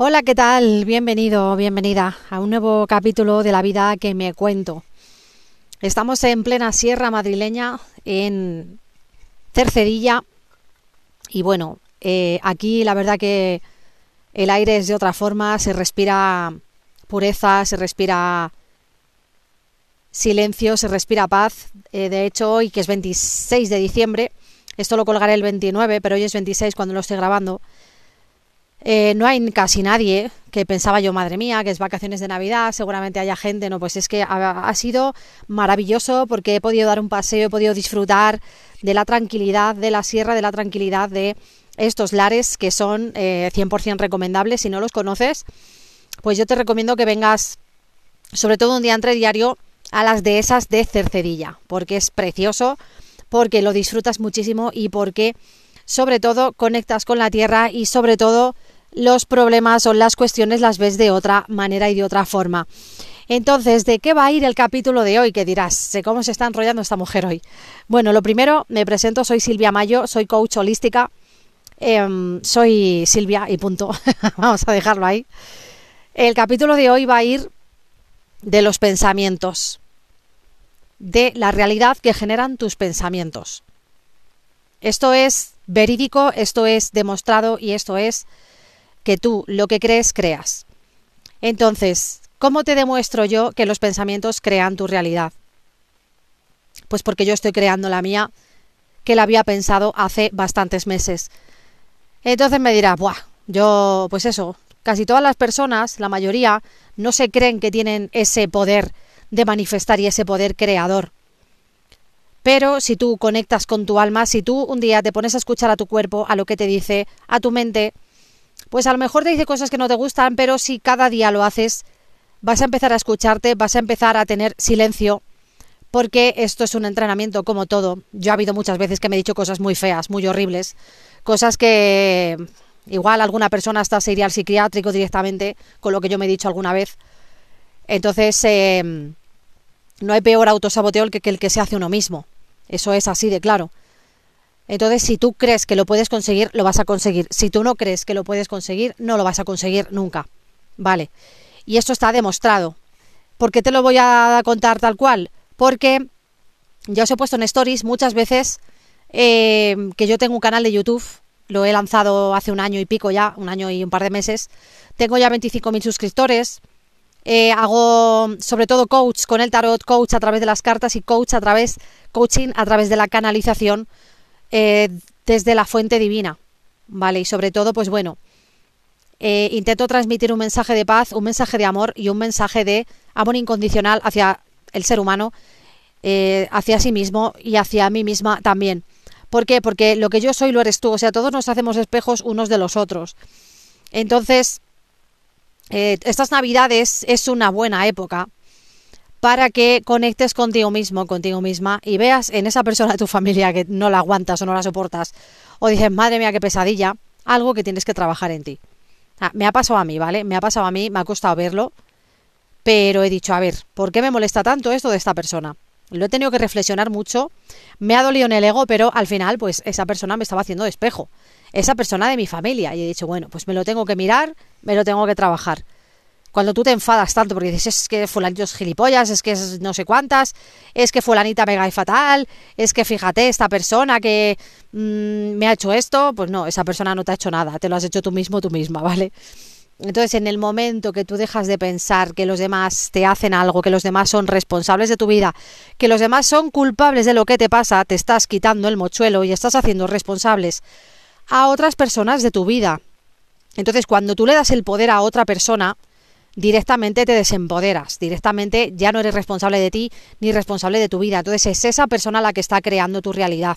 Hola, ¿qué tal? Bienvenido, bienvenida a un nuevo capítulo de la vida que me cuento. Estamos en plena sierra madrileña, en Cercedilla, y bueno, eh, aquí la verdad que el aire es de otra forma, se respira pureza, se respira silencio, se respira paz. Eh, de hecho, hoy que es 26 de diciembre, esto lo colgaré el 29, pero hoy es 26 cuando lo estoy grabando. Eh, no hay casi nadie que pensaba yo, madre mía, que es vacaciones de Navidad, seguramente haya gente, no, pues es que ha, sido maravilloso porque he podido dar un paseo, he podido disfrutar de la tranquilidad de la sierra, de la tranquilidad de estos lares que son 100% eh, recomendables. Si no los conoces, pues yo te recomiendo que vengas, sobre todo un día entre diario, a las dehesas de Cercedilla, porque es precioso, porque lo disfrutas muchísimo y porque sobre todo conectas con la tierra y sobre todo los problemas o las cuestiones las ves de otra manera y de otra forma. Entonces, ¿de qué va a ir el capítulo de hoy? Que dirás, sé cómo se está enrollando esta mujer hoy. Bueno, lo primero, me presento, soy Silvia Mayo, soy coach holística, em, soy Silvia y punto. Vamos a dejarlo ahí. El capítulo de hoy va a ir de los pensamientos, de la realidad que generan tus pensamientos. Esto es verídico, esto es demostrado y esto es que tú lo que crees, creas. Entonces, ¿cómo te demuestro yo que los pensamientos crean tu realidad? Pues porque yo estoy creando la mía, que la había pensado hace bastantes meses. Entonces me dirá, Buah, yo, pues eso, casi todas las personas, la mayoría, no se creen que tienen ese poder de manifestar y ese poder creador. Pero si tú conectas con tu alma, si tú un día te pones a escuchar a tu cuerpo, a lo que te dice, a tu mente, pues a lo mejor te dice cosas que no te gustan, pero si cada día lo haces, vas a empezar a escucharte, vas a empezar a tener silencio, porque esto es un entrenamiento como todo. Yo ha habido muchas veces que me he dicho cosas muy feas, muy horribles, cosas que igual alguna persona hasta se iría al psiquiátrico directamente con lo que yo me he dicho alguna vez. Entonces, eh, no hay peor autosaboteo que el que se hace uno mismo. Eso es así de claro. Entonces, si tú crees que lo puedes conseguir, lo vas a conseguir. Si tú no crees que lo puedes conseguir, no lo vas a conseguir nunca. Vale. Y esto está demostrado. ¿Por qué te lo voy a contar tal cual? Porque ya os he puesto en stories muchas veces eh, que yo tengo un canal de YouTube. Lo he lanzado hace un año y pico ya, un año y un par de meses. Tengo ya 25.000 suscriptores. Eh, hago sobre todo coach con el tarot, coach a través de las cartas y coach a través, coaching a través de la canalización eh, desde la fuente divina, ¿vale? Y sobre todo, pues bueno, eh, intento transmitir un mensaje de paz, un mensaje de amor y un mensaje de amor incondicional hacia el ser humano, hacia sí mismo y hacia mí misma también. ¿Por qué? Porque lo que yo soy lo eres tú, o sea, todos nos hacemos espejos unos de los otros. Entonces, estas navidades es una buena época para que conectes contigo mismo, contigo misma y veas en esa persona de tu familia que no la aguantas o no la soportas o dices, madre mía, qué pesadilla, algo que tienes que trabajar en ti. Me ha pasado a mí, ¿vale? Me ha pasado a mí, me ha costado verlo, pero he dicho, a ver, ¿por qué me molesta tanto esto de esta persona? Lo he tenido que reflexionar mucho, me ha dolido en el ego, pero al final, pues esa persona me estaba haciendo de espejo, esa persona de mi familia, y he dicho, bueno, pues me lo tengo que mirar, me lo tengo que trabajar cuando tú te enfadas tanto porque dices es que fulanito es gilipollas, es que es no sé cuántas, es que fulanita me cae fatal, es que fíjate, esta persona que mm, me ha hecho esto, pues no, esa persona no te ha hecho nada, te lo has hecho tú mismo, tú misma, ¿vale? Entonces, en el momento que tú dejas de pensar que los demás te hacen algo, que los demás son responsables de tu vida, que los demás son culpables de lo que te pasa, te estás quitando el mochuelo y estás haciendo responsables a otras personas de tu vida. Entonces, cuando tú le das el poder a otra persona, directamente te desempoderas, directamente ya no eres responsable de ti ni responsable de tu vida. Entonces es esa persona la que está creando tu realidad.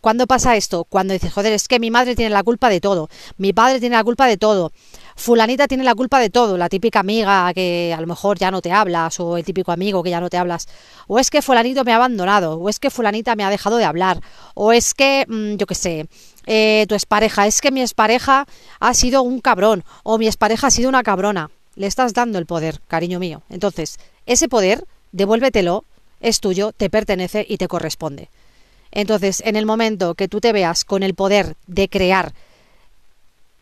¿Cuándo pasa esto? Cuando dices, joder, es que mi madre tiene la culpa de todo, mi padre tiene la culpa de todo, fulanita tiene la culpa de todo, la típica amiga que a lo mejor ya no te hablas, o el típico amigo que ya no te hablas, o es que fulanito me ha abandonado, o es que fulanita me ha dejado de hablar, o es que, mm, yo qué sé, eh, tu expareja, es que mi expareja ha sido un cabrón, o mi expareja ha sido una cabrona. Le estás dando el poder, cariño mío. Entonces, ese poder, devuélvetelo, es tuyo, te pertenece y te corresponde. Entonces, en el momento que tú te veas con el poder de crear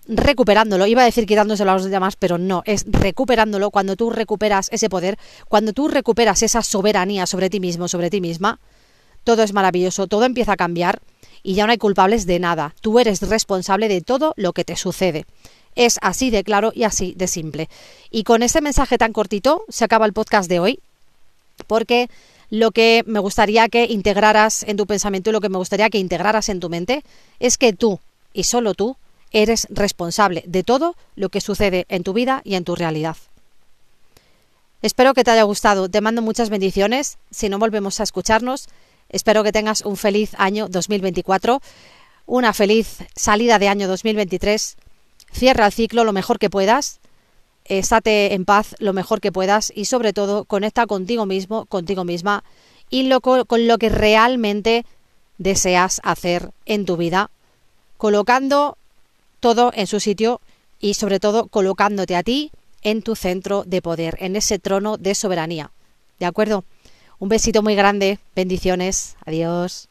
recuperándolo. Iba a decir quitándoselo a los demás, pero no, es recuperándolo. Cuando tú recuperas ese poder, cuando tú recuperas esa soberanía sobre ti mismo, sobre ti misma, todo es maravilloso, todo empieza a cambiar y ya no hay culpables de nada. Tú eres responsable de todo lo que te sucede. Es así de claro y así de simple. Y con este mensaje tan cortito se acaba el podcast de hoy, porque lo que me gustaría que integraras en tu pensamiento y lo que me gustaría que integraras en tu mente es que tú y solo tú eres responsable de todo lo que sucede en tu vida y en tu realidad. Espero que te haya gustado, te mando muchas bendiciones, si no volvemos a escucharnos, espero que tengas un feliz año 2024, una feliz salida de año 2023, cierra el ciclo lo mejor que puedas, estate en paz lo mejor que puedas y sobre todo conecta contigo mismo, contigo misma y lo, con lo que realmente deseas hacer en tu vida, colocando todo en su sitio y sobre todo colocándote a ti en tu centro de poder, en ese trono de soberanía. ¿De acuerdo? Un besito muy grande, bendiciones, adiós.